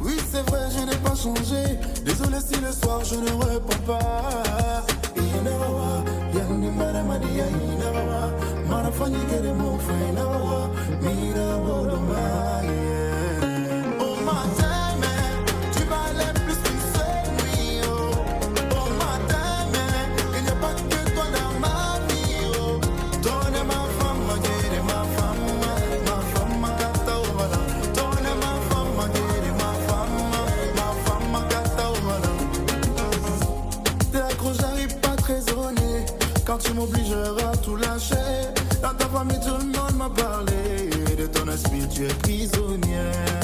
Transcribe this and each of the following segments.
Oui, c'est vrai, je n'ai pas changé. Désolé si le soir je ne réponds pas. Inawa Inawawa, yandi maramadiya inawawa. Marafanyike de mofa inawawa. Mira bodomaya. tu m'obligeras à tout lâcher. Dans ta famille, tout le monde m'a parlé. De ton esprit, tu es prisonnière.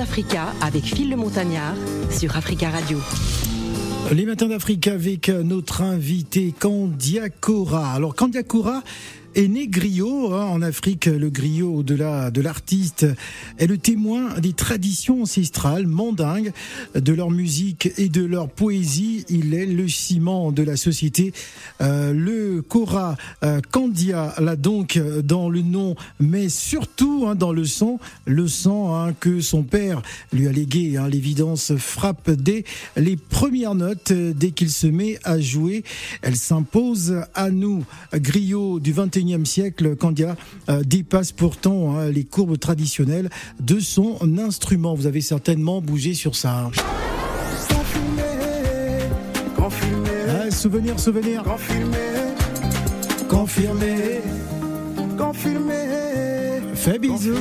d'Africa avec Phil le Montagnard sur Africa Radio. Les matins d'Afrique avec notre invité Candia Cora. Alors Candia Cora, Aîné griot, hein, en Afrique, le griot au-delà de l'artiste est le témoin des traditions ancestrales mandingues, de leur musique et de leur poésie. Il est le ciment de la société. Euh, le Cora euh, Candia l'a donc euh, dans le nom, mais surtout hein, dans le son. le sang hein, que son père lui a légué. Hein. L'évidence frappe dès les premières notes, euh, dès qu'il se met à jouer. Elle s'impose à nous. Griot du 21 XXIe siècle, Candia euh, dépasse pourtant hein, les courbes traditionnelles de son instrument. Vous avez certainement bougé sur ça. Confirmé, ah, souvenir, souvenir. Confirmé, confirmé, confirmé. Fais bisous.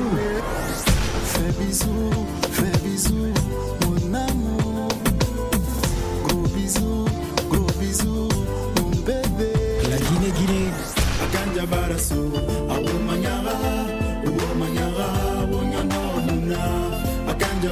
Fais bisous, fais bisous.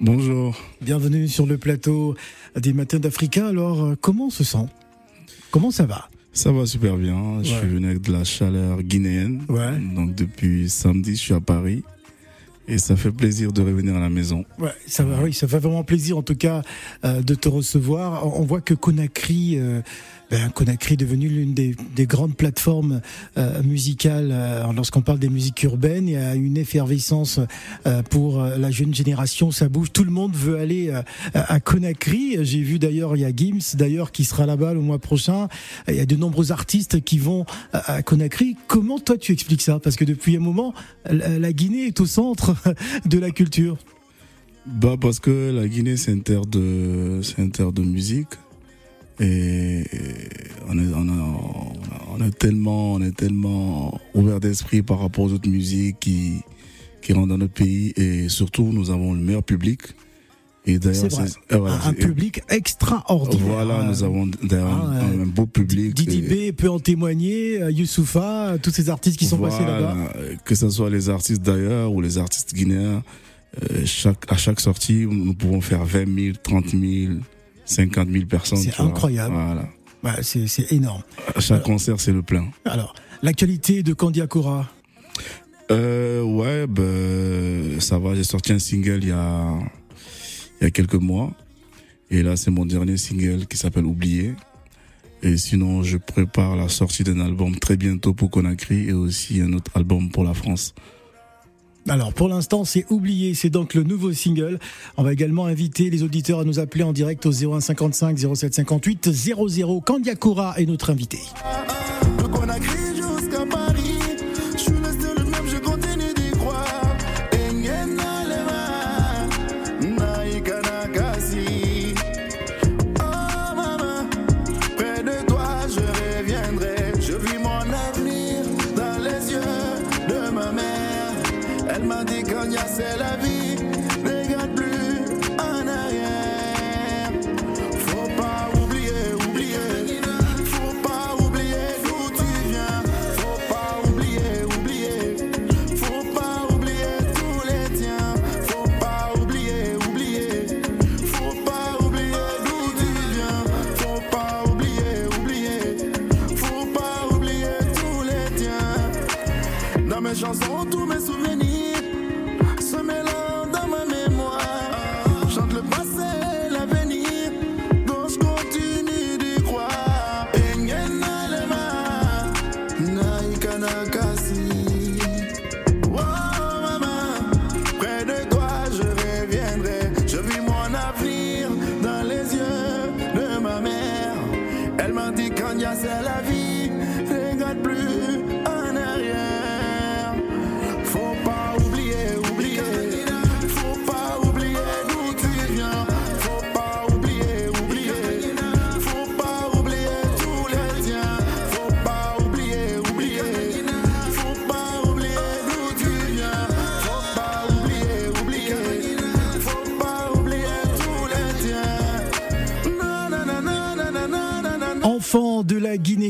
Bonjour. Bienvenue sur le plateau des Matins d'Africa. Alors, euh, comment on se sent? Comment ça va? Ça va super bien. Je suis venu avec de la chaleur guinéenne. Ouais. Donc, depuis samedi, je suis à Paris. Et ça fait plaisir de revenir à la maison. Ouais, ça va, oui, ça fait vraiment plaisir en tout cas euh, de te recevoir. On, on voit que Conakry euh, ben, Conakry est devenu l'une des, des grandes plateformes euh, musicales. euh, Lorsqu'on parle des musiques urbaines, il y a une effervescence euh, pour euh, la jeune génération. Ça bouge, tout le monde veut aller euh, à Conakry. J'ai vu d'ailleurs, il y a Gims d'ailleurs qui sera là-bas le mois prochain. Il y a de nombreux artistes qui vont à à Conakry. Comment toi tu expliques ça? Parce que depuis un moment, la Guinée est au centre de la culture. Bah parce que la Guinée c'est une terre de c'est une terre de musique et on est on, a- on est tellement on est tellement ouvert d'esprit par rapport aux autres musiques qui qui rentrent dans notre pays et surtout nous avons le meilleur public et d'ailleurs C'est euh, voilà, un public extraordinaire. voilà nous avons d'ailleurs ah, un, beau public Didi B peut en témoigner, euh, Youssoufa, euh, tous ces artistes qui sont passés là-bas. Que ce soit les artistes d'ailleurs ou les artistes guinéens, euh, chaque, à chaque sortie, nous pouvons faire 20 000, 30 000, 50 000 personnes. C'est incroyable. Voilà. Ouais, c'est c'est énorme. À chaque concert, c'est le plein. Alors, l'actualité de Candiacora. Euh, ouais, ben, ça va. J'ai sorti un single il y a, il y a quelques mois. Et là, c'est mon dernier single qui s'appelle Oublié. Et sinon, je prépare la sortie d'un album très bientôt pour Conakry et aussi un autre album pour la France. Alors, pour l'instant, c'est oublié. C'est donc le nouveau single. On va également inviter les auditeurs à nous appeler en direct au 0155 0758 00. Candiacora est notre invité.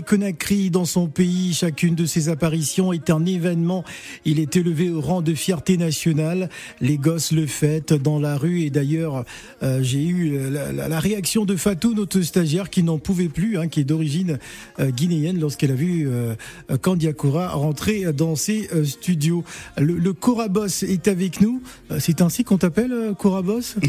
Guinée-Conakry dans son pays, chacune de ses apparitions est un événement. Il est élevé au rang de fierté nationale. Les gosses le fêtent dans la rue et d'ailleurs, euh, j'ai eu euh, la, la- la réaction de Fatou, notre stagiaire, qui n'en pouvait plus, hein, qui est d'origine euh, guinéenne, lorsqu'elle a vu euh, euh, Kandiakora rentrer dans ses euh, studios. Le, le Cora Boss est avec nous. Euh, C'est ainsi qu'on t'appelle, euh, Cora Boss?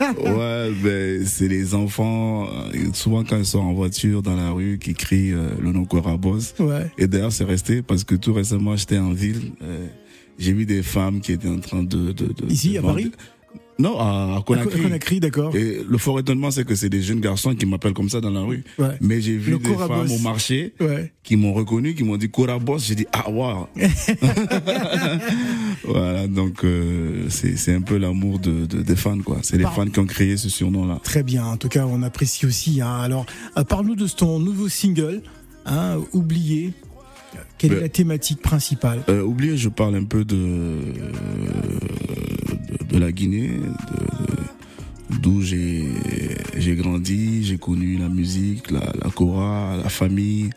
Ouais, ben, c'est les enfants, euh, souvent quand ils sont en voiture dans la rue, qui crient euh, le nom Corabos. Ouais. Et d'ailleurs, c'est resté parce que tout récemment, j'étais en ville. euh, j'ai vu des femmes qui étaient en train de. de, de Ici, de à Paris Non, à, à Conakry. Conakry, d'accord. Et le fort étonnement, c'est que c'est des jeunes garçons qui m'appellent comme ça dans la rue. Ouais. Mais j'ai vu Le des Corabos. femmes au marché Ouais. qui m'ont reconnu, qui m'ont dit Corabos. J'ai dit ah waouh. voilà, donc euh, c'est un peu l'amour de, de- des fans quoi. C'est les Par- fans qui ont créé ce surnom là. Très bien, en tout cas, on apprécie aussi. hein. Alors, euh, parle-nous de ton nouveau single, hein, Oublié. Quelle est la thématique principale? Euh, oubliez, je parle un peu de de, de la Guinée, d'où j'ai j'ai grandi, j'ai connu la musique, la, la Cora, la famille,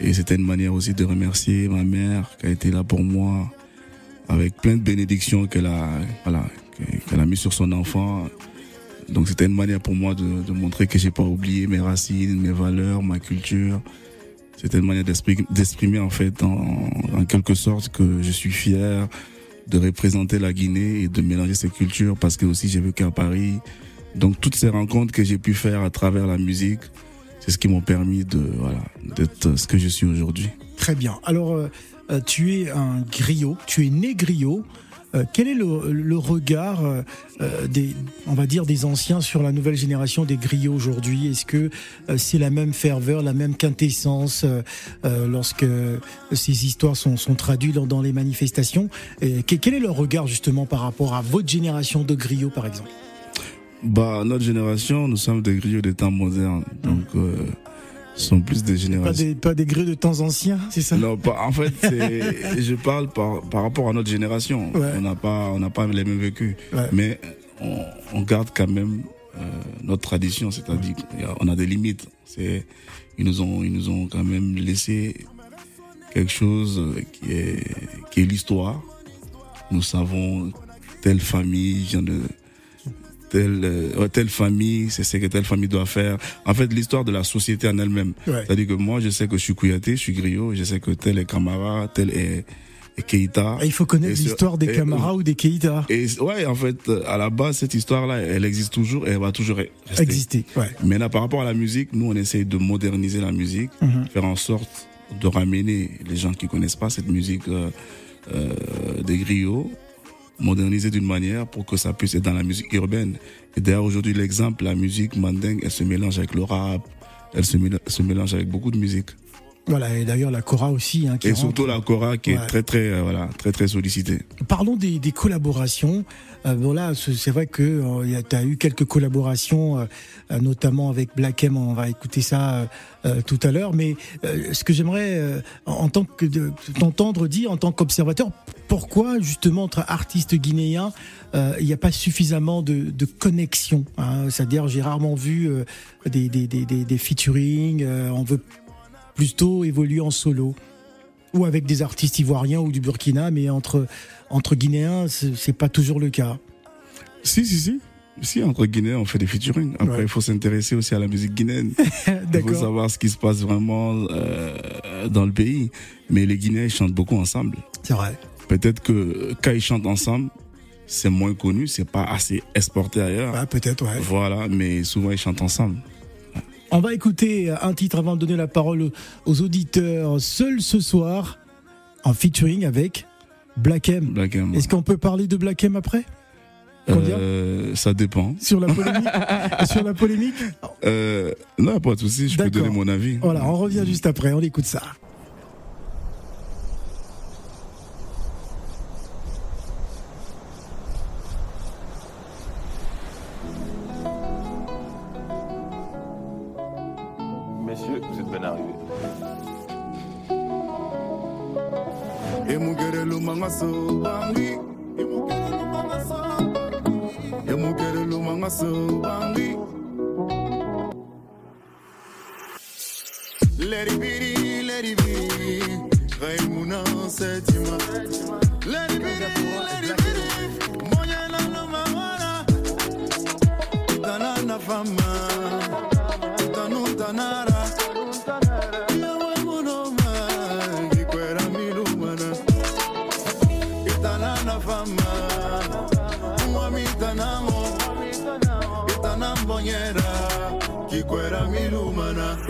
et c'était une manière aussi de remercier ma mère qui a été là pour moi, avec plein de bénédictions qu'elle a voilà qu'elle a mis sur son enfant. Donc c'était une manière pour moi de, de montrer que j'ai pas oublié mes racines, mes valeurs, ma culture. C'était une manière d'exprimer, en fait en, en quelque sorte que je suis fier de représenter la Guinée et de mélanger ces cultures parce que aussi j'ai vécu à Paris. Donc toutes ces rencontres que j'ai pu faire à travers la musique, c'est ce qui m'ont permis de voilà d'être ce que je suis aujourd'hui. Très bien. Alors, euh, euh, tu es un griot, tu es né griot. Euh, quel est le, le regard euh, euh, des, on va dire, des anciens sur la nouvelle génération des griots aujourd'hui? Est-ce que euh, c'est la même ferveur, la même quintessence euh, lorsque ces histoires sont, sont traduites dans, dans les manifestations? Et que- Quel est leur regard justement par rapport à votre génération de griots, par exemple? Bah notre génération, nous sommes des griots des temps modernes, donc euh, ce sont plus des Pas générations. des, pas des griots de temps anciens, c'est ça? Non, pas, en fait, je parle par, par rapport à notre génération. Ouais. On n'a pas, on n'a pas les mêmes vécus, Ouais. mais on, on garde quand même euh, notre tradition, c'est-à-dire qu'on a des limites. C'est, ils nous ont, ils nous ont quand même laissé quelque chose qui est, qui est l'histoire. Nous savons telle famille vient de telle, euh, telle famille, c'est ce que telle famille doit faire. En fait, l'histoire de la société en elle-même. Ouais. C'est-à-dire que moi, je sais que je suis Kouyaté, je suis griot, je sais que tel est Camara, tel est, Keita. Ah, Il faut connaître l'histoire des Camara ou des Keïta. Et ouais, en fait, euh, à la base, cette histoire-là, elle existe toujours et elle va toujours rester. Exister, ouais. Maintenant, par rapport à la musique, nous, on essaye de moderniser la musique, Mhm. faire en sorte de ramener les gens qui connaissent pas cette musique euh, euh, des griots, moderniser d'une manière pour que ça puisse être dans la musique urbaine. Et d'ailleurs, aujourd'hui, l'exemple, la musique mandingue, elle se mélange avec le rap, elle se, méla- se mélange avec beaucoup de musique. Voilà, et d'ailleurs la Cora aussi. Hein, qui Et rentre. surtout la Cora qui Ouais. est très, très, euh, voilà, très, très sollicitée. Parlons des, des collaborations. Euh, bon là, c'est vrai que tu as eu quelques collaborations, euh, euh, notamment avec Black M. On va écouter ça euh, euh, tout à l'heure. Mais euh, ce que j'aimerais, euh, en tant que de- t'entendre dire en tant qu'observateur, pourquoi justement entre artistes guinéens, euh, il n'y a pas suffisamment de, de connexion. hein? C'est-à-dire, j'ai rarement vu euh, des, des, des, des, des featuring. euh, on veut plutôt évoluer en solo ou avec des artistes ivoiriens ou du Burkina, mais entre entre Guinéens, c'est pas toujours le cas. Si, si, si. Si, entre Guinéens, on fait des featuring. Après, Ouais. il faut s'intéresser aussi à la musique guinéenne. Il faut savoir ce qui se passe vraiment euh, dans le pays. Mais les Guinéens, ils chantent beaucoup ensemble. C'est vrai. Peut-être que quand ils chantent ensemble, c'est moins connu, c'est pas assez exporté ailleurs. Ouais, peut-être, ouais. Voilà, mais souvent ils chantent ensemble. On va écouter un titre avant de donner la parole aux auditeurs. Seul ce soir, en featuring avec Black M. Black M. Est-ce qu'on peut parler de Black M après? Euh, ça dépend. Sur la polémique? Sur la polémique? Euh, non, pas de souci, je peux donner mon avis. Voilà, on revient juste après, on écoute ça.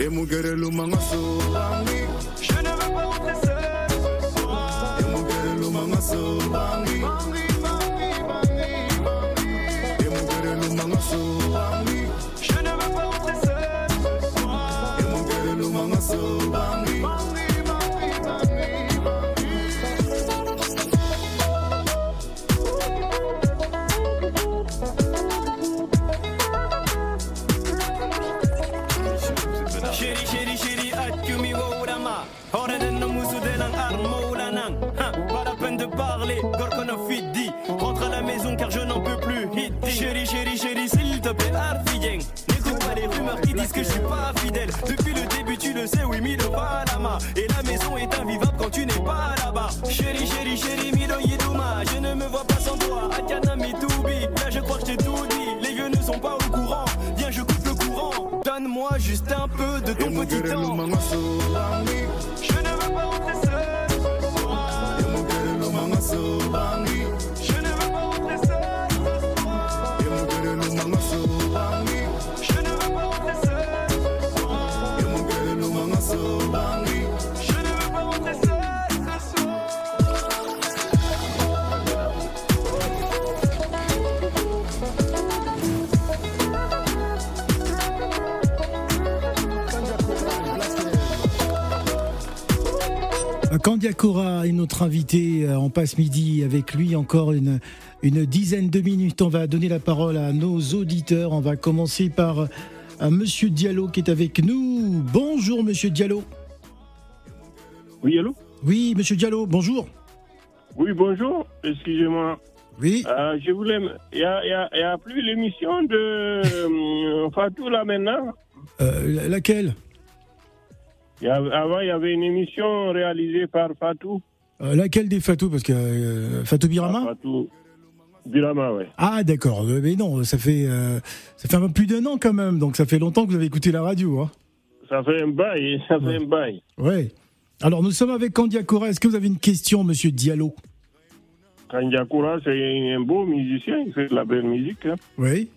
Et mon guerre le mangasso Je ne veux pas Et mon guerre de ton petit temps. Kandiakora est notre invité. euh, On passe midi avec lui encore une, une dizaine de minutes. On va donner la parole à nos auditeurs. On va commencer par euh, Monsieur Diallo qui est avec nous. Bonjour Monsieur Diallo. Oui, allô? Oui, Monsieur Diallo, bonjour. Oui, bonjour. Excusez-moi. Oui. Euh, je voulais. Il n'y a, plus l'émission de euh, Fatou là maintenant? Euh, laquelle? Y avant, il y avait une émission réalisée par Fatou. Euh, Laquelle des Fatou? Parce que euh, Fatou Birama? Fatou Birama, ouais. Ah d'accord, Euh, mais non, ça fait euh, ça fait un peu plus d'un an quand même, donc ça fait longtemps que vous avez écouté la radio. Hein. Ça fait un bail, ça fait un bail. Ouais. Alors nous sommes avec Kandiakora. Est-ce que vous avez une question, Monsieur Diallo? Kandiakura, c'est un beau musicien, il fait de la belle musique. hein. Oui.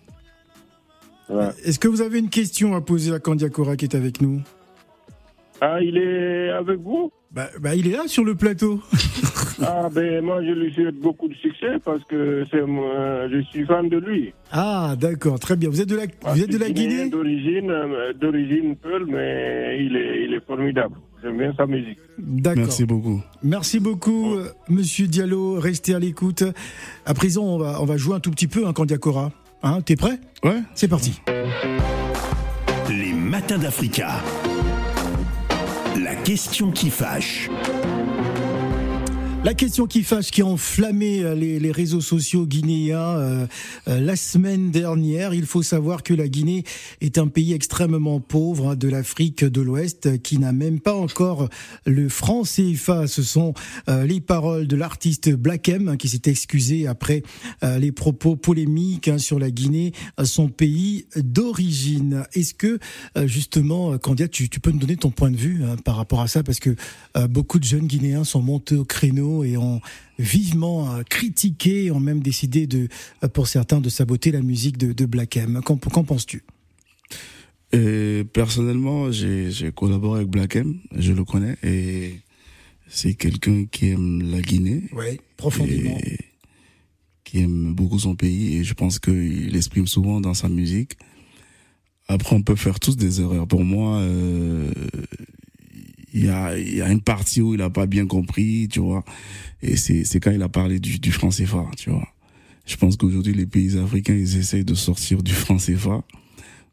Ouais. Est-ce que vous avez une question à poser à Kandiakora qui est avec nous? Ah, il est avec vous bah, bah, il est là sur le plateau. Ah, ben moi, je lui souhaite beaucoup de succès parce que c'est moi, je suis fan de lui. Ah d'accord, très bien. Vous êtes de la vous êtes de la Guinée? D'origine, euh, d'origine Peul, mais il est, il est formidable. J'aime bien sa musique. D'accord. Merci beaucoup. Merci beaucoup, euh, Monsieur Diallo. Restez à l'écoute. À présent, on va on va jouer un tout petit peu, hein, Kandiakora. Hein, T'es prêt? Ouais. C'est parti. Les matins d'Africa. La question qui fâche. La question qui fâche, qui a enflammé euh, les, réseaux sociaux guinéens euh, euh, la semaine dernière. Il faut savoir que la Guinée est un pays extrêmement pauvre hein, de l'Afrique de l'Ouest, qui n'a même pas encore le franc CFA. Ce sont les paroles de l'artiste Black M, hein, qui s'est excusé après les propos polémiques hein, sur la Guinée, son pays d'origine. Est-ce que justement, Candia, tu, tu peux nous donner ton point de vue par rapport à ça, parce que beaucoup de jeunes Guinéens sont montés au créneau et ont vivement euh, critiqué, ont même décidé de, euh, pour certains, de saboter la musique de, de Black M. Qu'en, qu'en penses-tu? Et personnellement, j'ai j'ai collaboré avec Black M, je le connais, et c'est quelqu'un qui aime la Guinée. Oui, profondément. Et qui aime beaucoup son pays, et je pense qu'il exprime souvent dans sa musique. Après, on peut faire tous des erreurs. Pour moi, euh, il y, a, il y a une partie où il a pas bien compris, tu vois. Et c'est c'est quand il a parlé du, du franc CFA, tu vois. Je pense qu'aujourd'hui, les pays africains, ils essayent de sortir du franc CFA.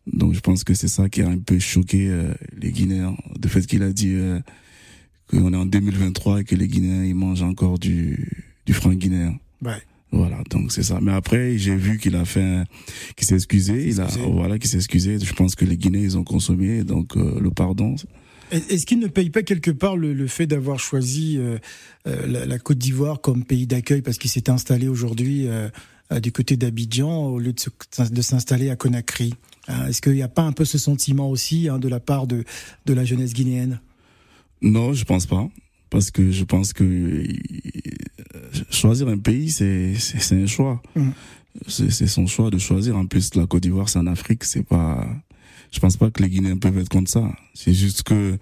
Donc, je pense que c'est ça qui a un peu choqué euh, les Guinéens. De fait qu'il a dit euh, qu'on est en 2023 et que les Guinéens, ils mangent encore du, du franc guinéen. Ouais. Voilà, donc c'est ça. Mais après, j'ai vu qu'il a fait, un- qu'il s'est excusé. Il a, voilà, qu'il s'est excusé. Je pense que les Guinéens, ils ont consommé, donc euh, le pardon. Est-ce qu'il ne paye pas quelque part le, le fait d'avoir choisi euh, euh, la, la Côte d'Ivoire comme pays d'accueil parce qu'il s'est installé aujourd'hui euh, du côté d'Abidjan au lieu de, s'installer à Conakry Hein, Est-ce qu'il n'y a pas un peu ce sentiment aussi hein, de la part de, de la jeunesse guinéenne? Non, je pense pas. Parce que je pense que euh, choisir un pays, c'est un choix. C'est c'est son choix de choisir. En plus, la Côte d'Ivoire, c'est en Afrique. C'est pas. Je pense pas que les Guinéens peuvent être contre ça. C'est juste que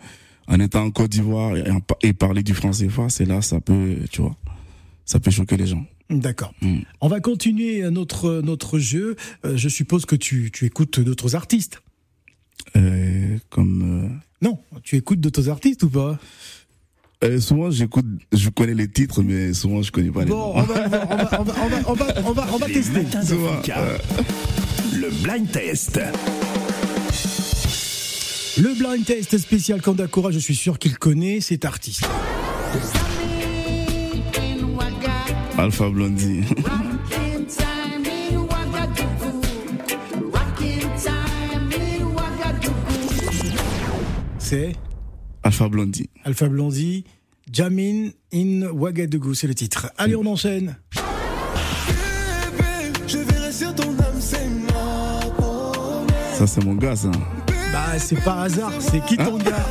en étant en Côte d'Ivoire et, en pa- et parler du franc CFA, c'est là, ça peut, tu vois, ça peut choquer les gens. D'accord. Mm. On va continuer notre, notre jeu. Euh, je suppose que tu, tu écoutes d'autres artistes. Euh, comme euh, Non, tu écoutes d'autres artistes ou pas? Euh, souvent, j'écoute, je connais les titres, mais souvent, je connais pas les Bon, noms. on va, on va, on va, on va, on va, on va, on va, on va Les tester. Souvent, euh, Le blind test. Le blind test spécial Kandakura, je suis sûr qu'il connaît cet artiste. Alpha Blondie. C'est Alpha Blondie. Alpha Blondie, Jamin in Ouagadougou, c'est le titre. Allez, on enchaîne. Ça, c'est mon gars, ça. Bah, c'est pas hasard, c'est qui ton gars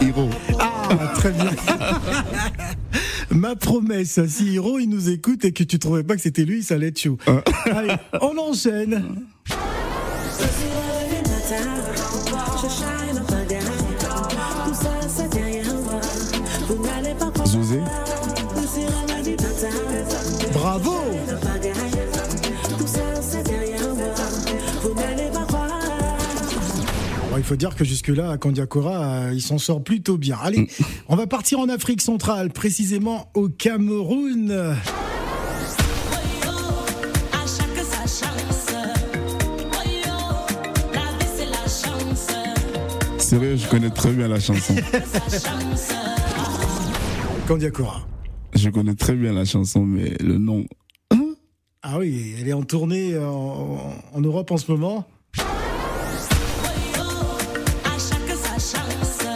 Hiro. Ah, très bien. Ma promesse, si Hiro il nous écoute et que tu trouvais pas que c'était lui, ça allait être chaud. Allez, on enchaîne. Bravo il faut dire que jusque-là, Kandiakora, euh, il s'en sort plutôt bien. Allez, on va partir en Afrique centrale, précisément au Cameroun. Sérieux, je connais très bien la chanson. Kandiakora. Je connais très bien la chanson, mais le nom. Ah oui, elle est en tournée euh, en, en Europe en ce moment.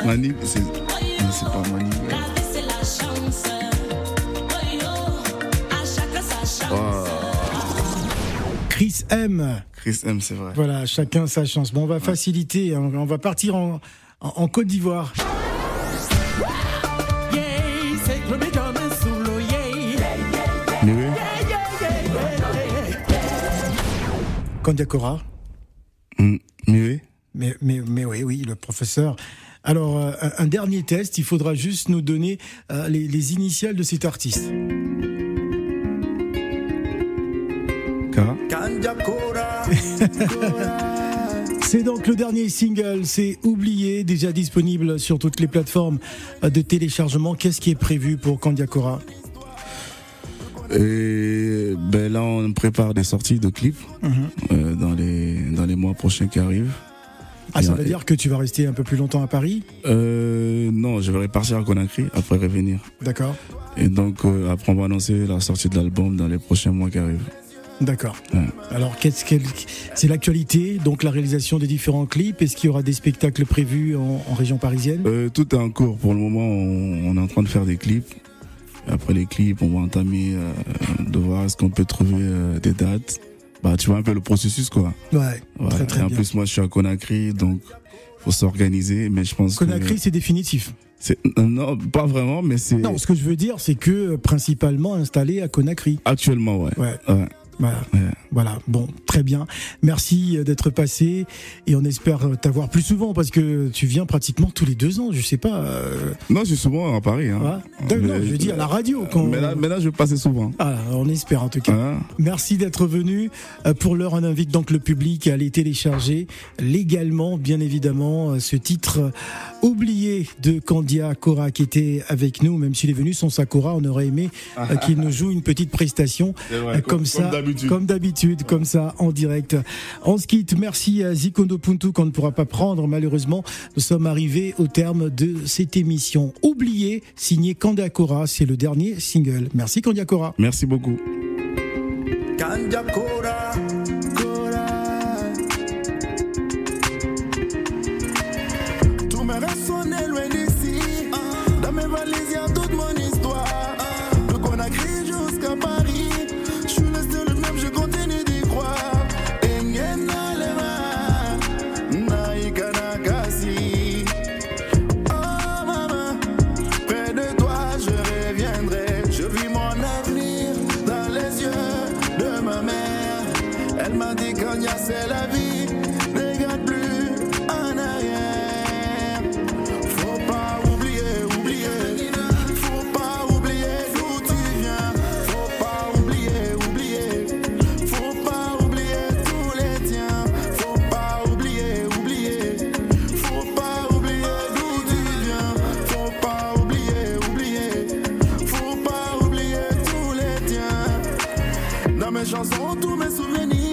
Mani, c'est. pas Mani. mais- Oh, Chris M. Chris M, c'est vrai. Voilà, chacun sa chance. Bon, on va faciliter, hein, on va partir en, en- en Côte d'Ivoire. Kandiakora. Mm, Mais oui. Mais, mais, mais oui, oui, le professeur. Alors, euh, un, un dernier test, il faudra juste nous donner euh, les, les initiales de cet artiste. C'est donc le dernier single, c'est Oublié, déjà disponible sur toutes les plateformes euh, de téléchargement. Qu'est-ce qui est prévu pour Kandiakora Et ben là, on prépare des sorties de clips euh, dans les dans les mois prochains qui arrivent. Ah, ça veut dire que tu vas rester un peu plus longtemps à Paris Euh, non, je vais repartir à Conakry après revenir. D'accord Et donc euh, après, on va annoncer la sortie de l'album dans les prochains mois qui arrivent. D'accord. Ouais. Alors, qu'est-ce qu'elle- c'est l'actualité, donc la réalisation des différents clips. Est-ce qu'il y aura des spectacles prévus en, en région parisienne? Euh, tout est en cours pour le moment. On, on est en train de faire des clips. Après les clips, on va entamer euh, de voir est-ce qu'on peut trouver euh, des dates. Bah, tu vois un peu le processus quoi. Ouais, Ouais. très très et en bien. plus, moi, je suis à Conakry, donc faut s'organiser. Mais je pense Conakry, que c'est définitif. non, pas vraiment, mais c'est Non, ce que je veux dire, c'est que euh, principalement installé à Conakry. actuellement, ouais. Ouais. Ouais. Voilà. Ouais. Voilà. Bon, très bien. Merci euh, d'être passé et on espère euh, t'avoir plus souvent parce que tu viens pratiquement tous les deux ans. Je sais pas. euh, Non, je suis souvent à Paris. Hein. Non, je dire à la radio. Quand... Mais là, mais là, je vais passer souvent. Ah, on espère en tout cas. Merci d'être venu. Pour l'heure, on invite donc le public à aller télécharger légalement, bien évidemment, ce titre oublié de Candia Cora qui était avec nous, même s'il est venu sans Sakura, on aurait aimé euh, qu'il nous joue une petite prestation vrai, euh, comme- comme ça, comme d'habitude. comme d'habitude, comme ça, en direct. On se quitte. Merci à Zikondo Puntu qu'on ne pourra pas prendre malheureusement. Nous sommes arrivés au terme de cette émission. Oublié, signé Candia Cora, c'est le dernier single. Merci Candia Cora. Merci beaucoup. Kanja Kora, tiens. Dans mes chansons, tous mes souvenirs